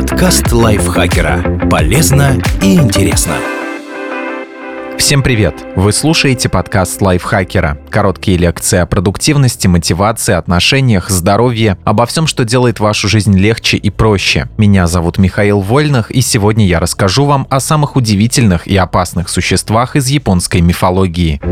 Подкаст лайфхакера. Полезно и интересно. Всем привет! Вы слушаете подкаст лайфхакера. Короткие лекции о продуктивности, мотивации, отношениях, здоровье, обо всем, что делает вашу жизнь легче и проще. Меня зовут Михаил Вольных, и сегодня я расскажу вам о самых удивительных и опасных существах из японской мифологии.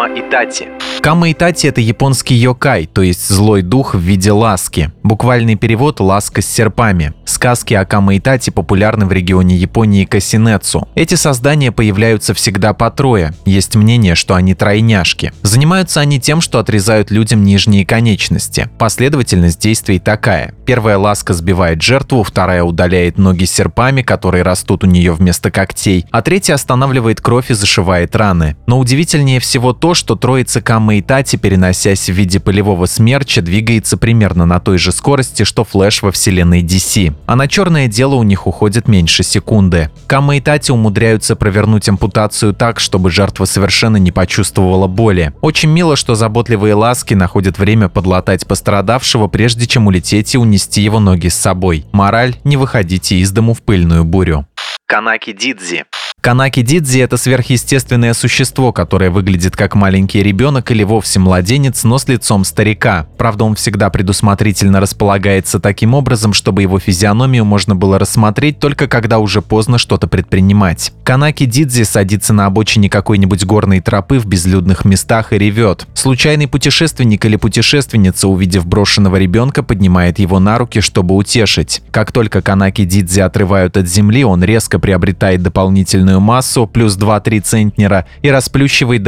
Кама Итати. Кама Итати – это японский йокай, то есть злой дух в виде ласки. Буквальный перевод – ласка с серпами. Сказки о Кама Итати популярны в регионе Японии Касинецу. Эти создания появляются всегда по трое. Есть мнение, что они тройняшки. Занимаются они тем, что отрезают людям нижние конечности. Последовательность действий такая. Первая ласка сбивает жертву, вторая удаляет ноги серпами, которые растут у нее вместо когтей, а третья останавливает кровь и зашивает раны. Но удивительнее всего всего то, что троица Камма и переносясь в виде полевого смерча, двигается примерно на той же скорости, что Флэш во вселенной DC. А на черное дело у них уходит меньше секунды. Камма и умудряются провернуть ампутацию так, чтобы жертва совершенно не почувствовала боли. Очень мило, что заботливые ласки находят время подлатать пострадавшего, прежде чем улететь и унести его ноги с собой. Мораль – не выходите из дому в пыльную бурю. Канаки Дидзи Канаки Дидзи – это сверхъестественное существо, которое выглядит как маленький ребенок или вовсе младенец, но с лицом старика. Правда, он всегда предусмотрительно располагается таким образом, чтобы его физиономию можно было рассмотреть только когда уже поздно что-то предпринимать. Канаки Дидзи садится на обочине какой-нибудь горной тропы в безлюдных местах и ревет. Случайный путешественник или путешественница, увидев брошенного ребенка, поднимает его на руки, чтобы утешить. Как только Канаки Дидзи отрывают от земли, он резко приобретает дополнительную массу плюс 2-3 центнера и расплющивает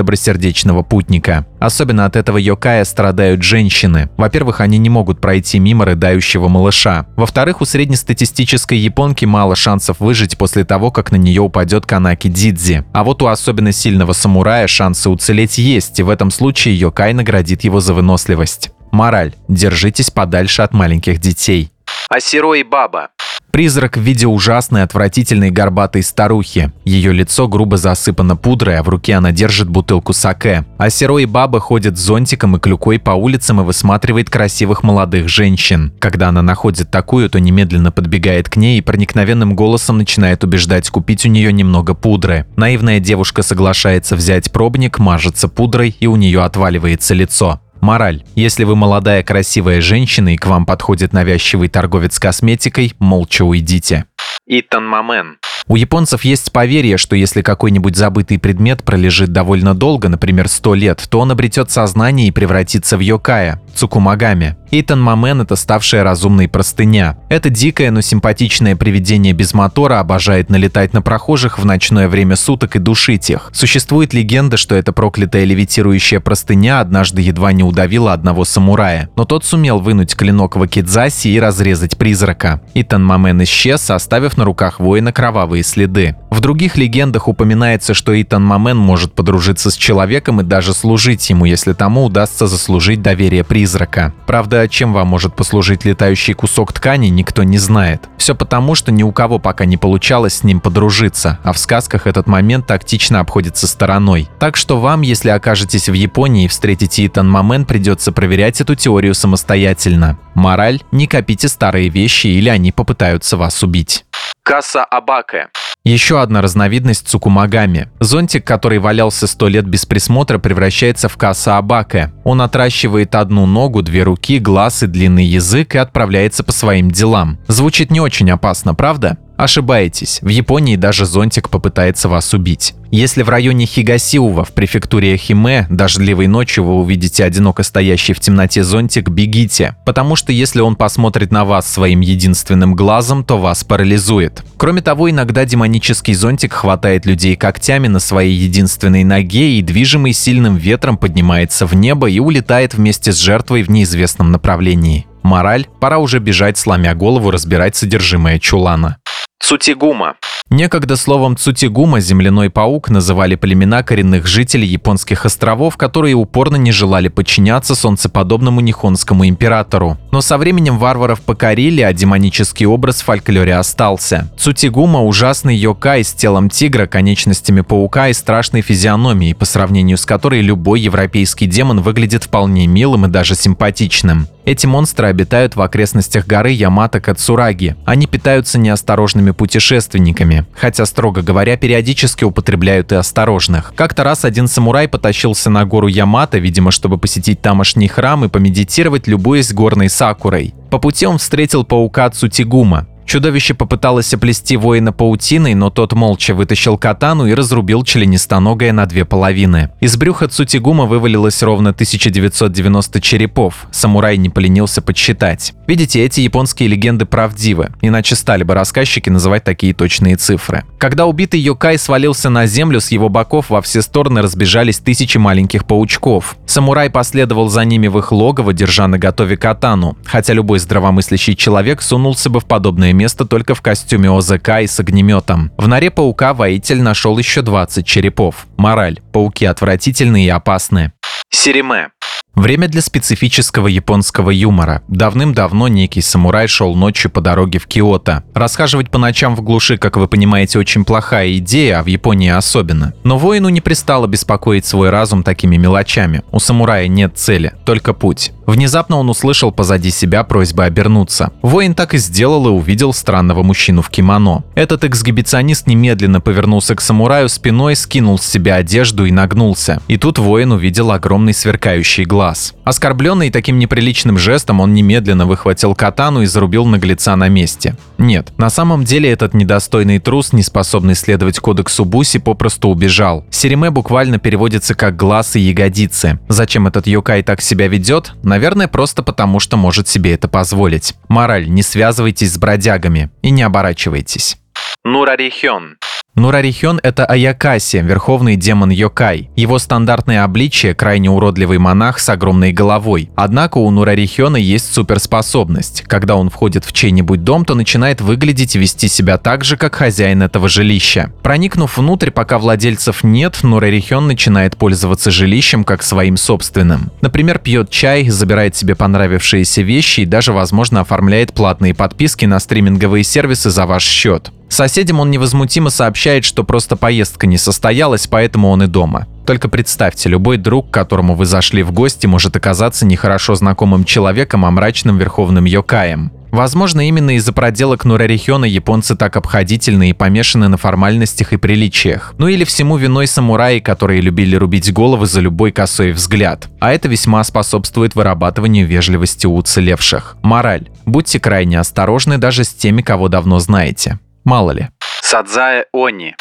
добросердечного путника. Особенно от этого йокая страдают женщины. Во-первых, они не могут пройти мимо рыдающего малыша. Во-вторых, у среднестатистической японки мало шансов выжить после того, как на нее упадет Канаки Дидзи. А вот у особенно сильного самурая шансы уцелеть есть, и в этом случае йокай наградит его за выносливость. Мораль. Держитесь подальше от маленьких детей. Асиро и Баба. Призрак в виде ужасной, отвратительной горбатой старухи. Ее лицо грубо засыпано пудрой, а в руке она держит бутылку саке. А Серо и Баба ходит с зонтиком и клюкой по улицам и высматривает красивых молодых женщин. Когда она находит такую, то немедленно подбегает к ней и проникновенным голосом начинает убеждать купить у нее немного пудры. Наивная девушка соглашается взять пробник, мажется пудрой и у нее отваливается лицо. Мораль. Если вы молодая красивая женщина и к вам подходит навязчивый торговец косметикой, молча уйдите. Итан Мамен. У японцев есть поверье, что если какой-нибудь забытый предмет пролежит довольно долго, например, 100 лет, то он обретет сознание и превратится в йокая – Цукумагами. Итан Мамен – это ставшая разумной простыня. Это дикое, но симпатичное привидение без мотора обожает налетать на прохожих в ночное время суток и душить их. Существует легенда, что эта проклятая левитирующая простыня однажды едва не удавила одного самурая, но тот сумел вынуть клинок в Акидзаси и разрезать призрака. Итан Мамен исчез, оставив на руках воина кровавые кровавые следы. В других легендах упоминается, что Итан Мамен может подружиться с человеком и даже служить ему, если тому удастся заслужить доверие призрака. Правда, чем вам может послужить летающий кусок ткани, никто не знает. Все потому, что ни у кого пока не получалось с ним подружиться, а в сказках этот момент тактично обходится стороной. Так что вам, если окажетесь в Японии и встретите Итан Мамен, придется проверять эту теорию самостоятельно. Мораль – не копите старые вещи или они попытаются вас убить. Каса Абаке. Еще одна разновидность цукумагами. Зонтик, который валялся сто лет без присмотра, превращается в каса Абаке. Он отращивает одну ногу, две руки, глаз и длинный язык и отправляется по своим делам. Звучит не очень опасно, правда? Ошибаетесь, в Японии даже зонтик попытается вас убить. Если в районе Хигасиува в префектуре Химе дождливой ночью вы увидите одиноко стоящий в темноте зонтик, бегите, потому что если он посмотрит на вас своим единственным глазом, то вас парализует. Кроме того, иногда демонический зонтик хватает людей когтями на своей единственной ноге и, движимый сильным ветром, поднимается в небо и улетает вместе с жертвой в неизвестном направлении. Мораль – пора уже бежать, сломя голову, разбирать содержимое чулана. Цутигума. Некогда словом цутигума земляной паук называли племена коренных жителей японских островов, которые упорно не желали подчиняться солнцеподобному Нихонскому императору. Но со временем варваров покорили, а демонический образ в фольклоре остался. Цутигума – ужасный йокай с телом тигра, конечностями паука и страшной физиономией, по сравнению с которой любой европейский демон выглядит вполне милым и даже симпатичным. Эти монстры обитают в окрестностях горы Ямато-Кацураги. Они питаются неосторожными путешественниками, хотя, строго говоря, периодически употребляют и осторожных. Как-то раз один самурай потащился на гору Ямато, видимо, чтобы посетить тамошний храм и помедитировать, любуясь горной сакурой. По пути он встретил паука Цутигума. Чудовище попыталось оплести воина паутиной, но тот молча вытащил катану и разрубил членистоногое на две половины. Из брюха Цутигума вывалилось ровно 1990 черепов. Самурай не поленился подсчитать. Видите, эти японские легенды правдивы, иначе стали бы рассказчики называть такие точные цифры. Когда убитый Йокай свалился на землю, с его боков во все стороны разбежались тысячи маленьких паучков. Самурай последовал за ними в их логово, держа на готове катану, хотя любой здравомыслящий человек сунулся бы в подобное место только в костюме ОЗК и с огнеметом. В норе паука воитель нашел еще 20 черепов. Мораль. Пауки отвратительные и опасны. Сириме. Время для специфического японского юмора. Давным-давно некий самурай шел ночью по дороге в Киото. Расхаживать по ночам в глуши, как вы понимаете, очень плохая идея, а в Японии особенно. Но воину не пристало беспокоить свой разум такими мелочами. У самурая нет цели, только путь. Внезапно он услышал позади себя просьбы обернуться. Воин так и сделал и увидел странного мужчину в кимоно. Этот эксгибиционист немедленно повернулся к самураю спиной, скинул с себя одежду и нагнулся. И тут воин увидел огромный сверкающий глаз глаз. Оскорбленный таким неприличным жестом, он немедленно выхватил катану и зарубил наглеца на месте. Нет, на самом деле этот недостойный трус, не способный следовать кодексу Буси, попросту убежал. Сериме буквально переводится как «глаз и ягодицы». Зачем этот Йокай так себя ведет? Наверное, просто потому, что может себе это позволить. Мораль, не связывайтесь с бродягами и не оборачивайтесь. Нурарихён Нурарихён – это Аякаси, верховный демон Йокай. Его стандартное обличие – крайне уродливый монах с огромной головой. Однако у Нурарихёна есть суперспособность. Когда он входит в чей-нибудь дом, то начинает выглядеть и вести себя так же, как хозяин этого жилища. Проникнув внутрь, пока владельцев нет, Нурарихён начинает пользоваться жилищем как своим собственным. Например, пьет чай, забирает себе понравившиеся вещи и даже, возможно, оформляет платные подписки на стриминговые сервисы за ваш счет. Соседям он невозмутимо сообщает, что просто поездка не состоялась, поэтому он и дома. Только представьте, любой друг, к которому вы зашли в гости, может оказаться нехорошо знакомым человеком, а мрачным верховным йокаем. Возможно, именно из-за проделок Нурарихёна японцы так обходительны и помешаны на формальностях и приличиях. Ну или всему виной самураи, которые любили рубить головы за любой косой взгляд. А это весьма способствует вырабатыванию вежливости у уцелевших. Мораль. Будьте крайне осторожны даже с теми, кого давно знаете. Мало ли. Садзая Они.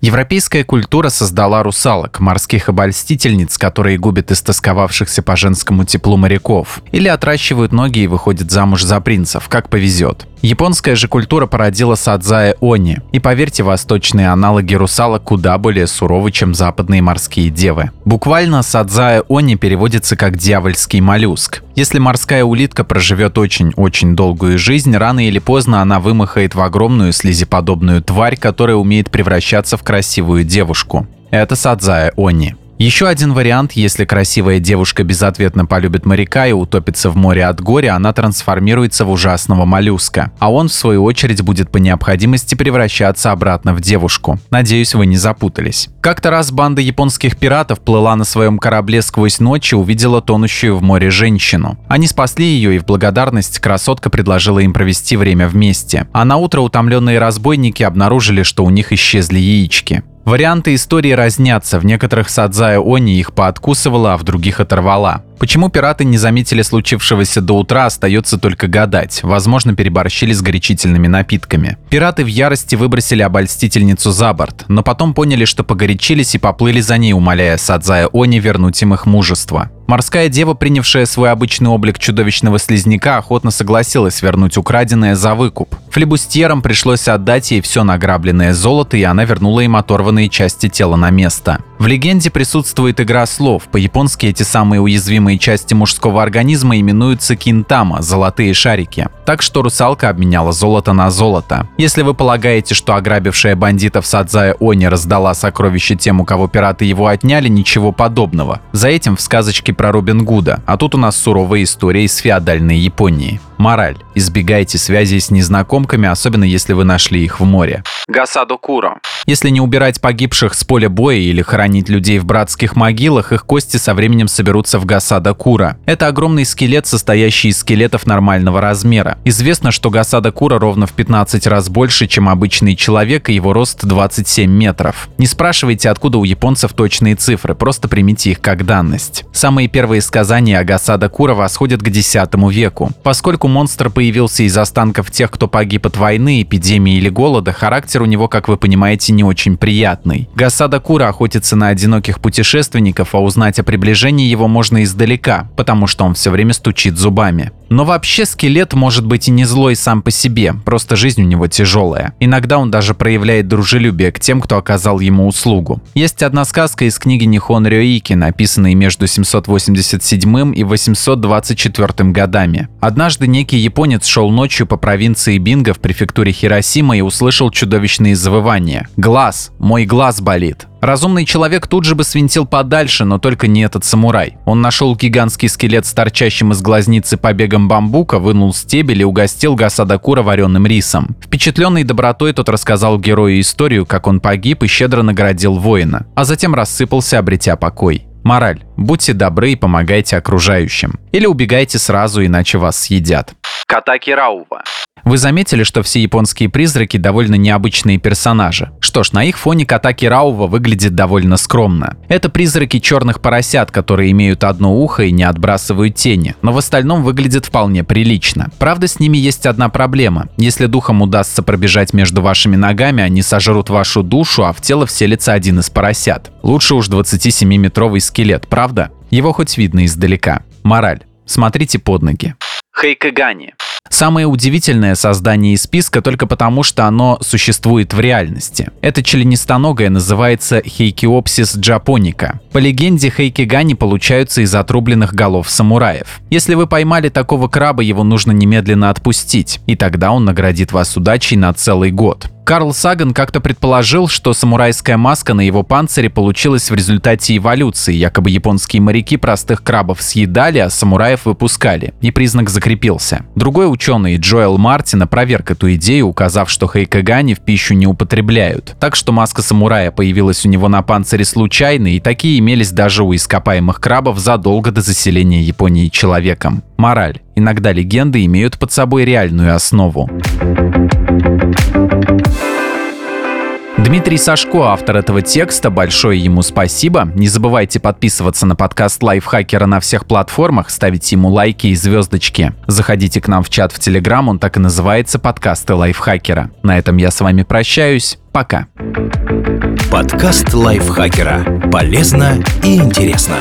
Европейская культура создала русалок, морских обольстительниц, которые губят истосковавшихся по женскому теплу моряков, или отращивают ноги и выходят замуж за принцев, как повезет. Японская же культура породила садзая они, и поверьте, восточные аналоги русалок куда более суровы, чем западные морские девы. Буквально садзая они переводится как «дьявольский моллюск». Если морская улитка проживет очень-очень долгую жизнь, рано или поздно она вымахает в огромную слизеподобную тварь, которая умеет превращаться в красивую девушку. Это Садзая Они. Еще один вариант, если красивая девушка безответно полюбит моряка и утопится в море от горя, она трансформируется в ужасного моллюска, а он в свою очередь будет по необходимости превращаться обратно в девушку. Надеюсь, вы не запутались. Как-то раз банда японских пиратов плыла на своем корабле сквозь ночь и увидела тонущую в море женщину. Они спасли ее и в благодарность красотка предложила им провести время вместе. А на утро утомленные разбойники обнаружили, что у них исчезли яички. Варианты истории разнятся, в некоторых Садзая Они их пооткусывала, а в других оторвала. Почему пираты не заметили случившегося до утра, остается только гадать. Возможно, переборщили с горячительными напитками. Пираты в ярости выбросили обольстительницу за борт, но потом поняли, что погорячились и поплыли за ней, умоляя Садзая Они вернуть им их мужество. Морская дева, принявшая свой обычный облик чудовищного слизняка, охотно согласилась вернуть украденное за выкуп. Флебустьерам пришлось отдать ей все награбленное золото, и она вернула им оторванные части тела на место. В легенде присутствует игра слов. По-японски эти самые уязвимые части мужского организма именуются кинтама – золотые шарики. Так что русалка обменяла золото на золото. Если вы полагаете, что ограбившая бандитов Садзая Они раздала сокровище тем, у кого пираты его отняли, ничего подобного. За этим в сказочке про Робин Гуда, а тут у нас суровая история из феодальной Японии. Мораль. Избегайте связи с незнакомками, особенно если вы нашли их в море. Гасадо Куро. Если не убирать погибших с поля боя или хоронить людей в братских могилах, их кости со временем соберутся в Гасадо Кура. Это огромный скелет, состоящий из скелетов нормального размера. Известно, что Гасадо Кура ровно в 15 раз больше, чем обычный человек, и его рост 27 метров. Не спрашивайте, откуда у японцев точные цифры, просто примите их как данность. Самые первые сказания о Гасадо Кура восходят к X веку. Поскольку монстр появился из останков тех, кто погиб от войны, эпидемии или голода, характер у него, как вы понимаете, не очень приятный. Гасада Кура охотится на одиноких путешественников, а узнать о приближении его можно издалека, потому что он все время стучит зубами. Но вообще скелет может быть и не злой сам по себе, просто жизнь у него тяжелая. Иногда он даже проявляет дружелюбие к тем, кто оказал ему услугу. Есть одна сказка из книги Нихон Рёики, написанной между 787 и 824 годами. Однажды некий японец шел ночью по провинции Бинго в префектуре Хиросима и услышал чудовищные завывания. «Глаз! Мой глаз болит!» Разумный человек тут же бы свинтил подальше, но только не этот самурай. Он нашел гигантский скелет с торчащим из глазницы побегом бамбука, вынул стебель и угостил Гасадакура вареным рисом. Впечатленный добротой тот рассказал герою историю, как он погиб и щедро наградил воина, а затем рассыпался, обретя покой. Мораль. Будьте добры и помогайте окружающим. Или убегайте сразу, иначе вас съедят. Катаки Раува. Вы заметили, что все японские призраки довольно необычные персонажи? Что ж, на их фоне Катаки Раува выглядит довольно скромно. Это призраки черных поросят, которые имеют одно ухо и не отбрасывают тени, но в остальном выглядят вполне прилично. Правда, с ними есть одна проблема. Если духам удастся пробежать между вашими ногами, они сожрут вашу душу, а в тело вселится один из поросят. Лучше уж 27-метровый скелет, правда? Его хоть видно издалека. Мораль. Смотрите под ноги. Хейкагани. Самое удивительное создание из списка только потому, что оно существует в реальности. Это членистоногое называется Хейкиопсис джапоника. По легенде, хейкигани получаются из отрубленных голов самураев. Если вы поймали такого краба, его нужно немедленно отпустить, и тогда он наградит вас удачей на целый год. Карл Саган как-то предположил, что самурайская маска на его панцире получилась в результате эволюции. Якобы японские моряки простых крабов съедали, а самураев выпускали. И признак закрепился. Другой ученый, Джоэл Мартин, опроверг эту идею, указав, что хайкагани в пищу не употребляют. Так что маска самурая появилась у него на панцире случайно, и такие имелись даже у ископаемых крабов задолго до заселения Японии человеком. Мораль. Иногда легенды имеют под собой реальную основу. Дмитрий Сашко, автор этого текста, большое ему спасибо. Не забывайте подписываться на подкаст Лайфхакера на всех платформах, ставить ему лайки и звездочки. Заходите к нам в чат в Телеграм, он так и называется «Подкасты Лайфхакера». На этом я с вами прощаюсь. Пока. Подкаст Лайфхакера. Полезно и интересно.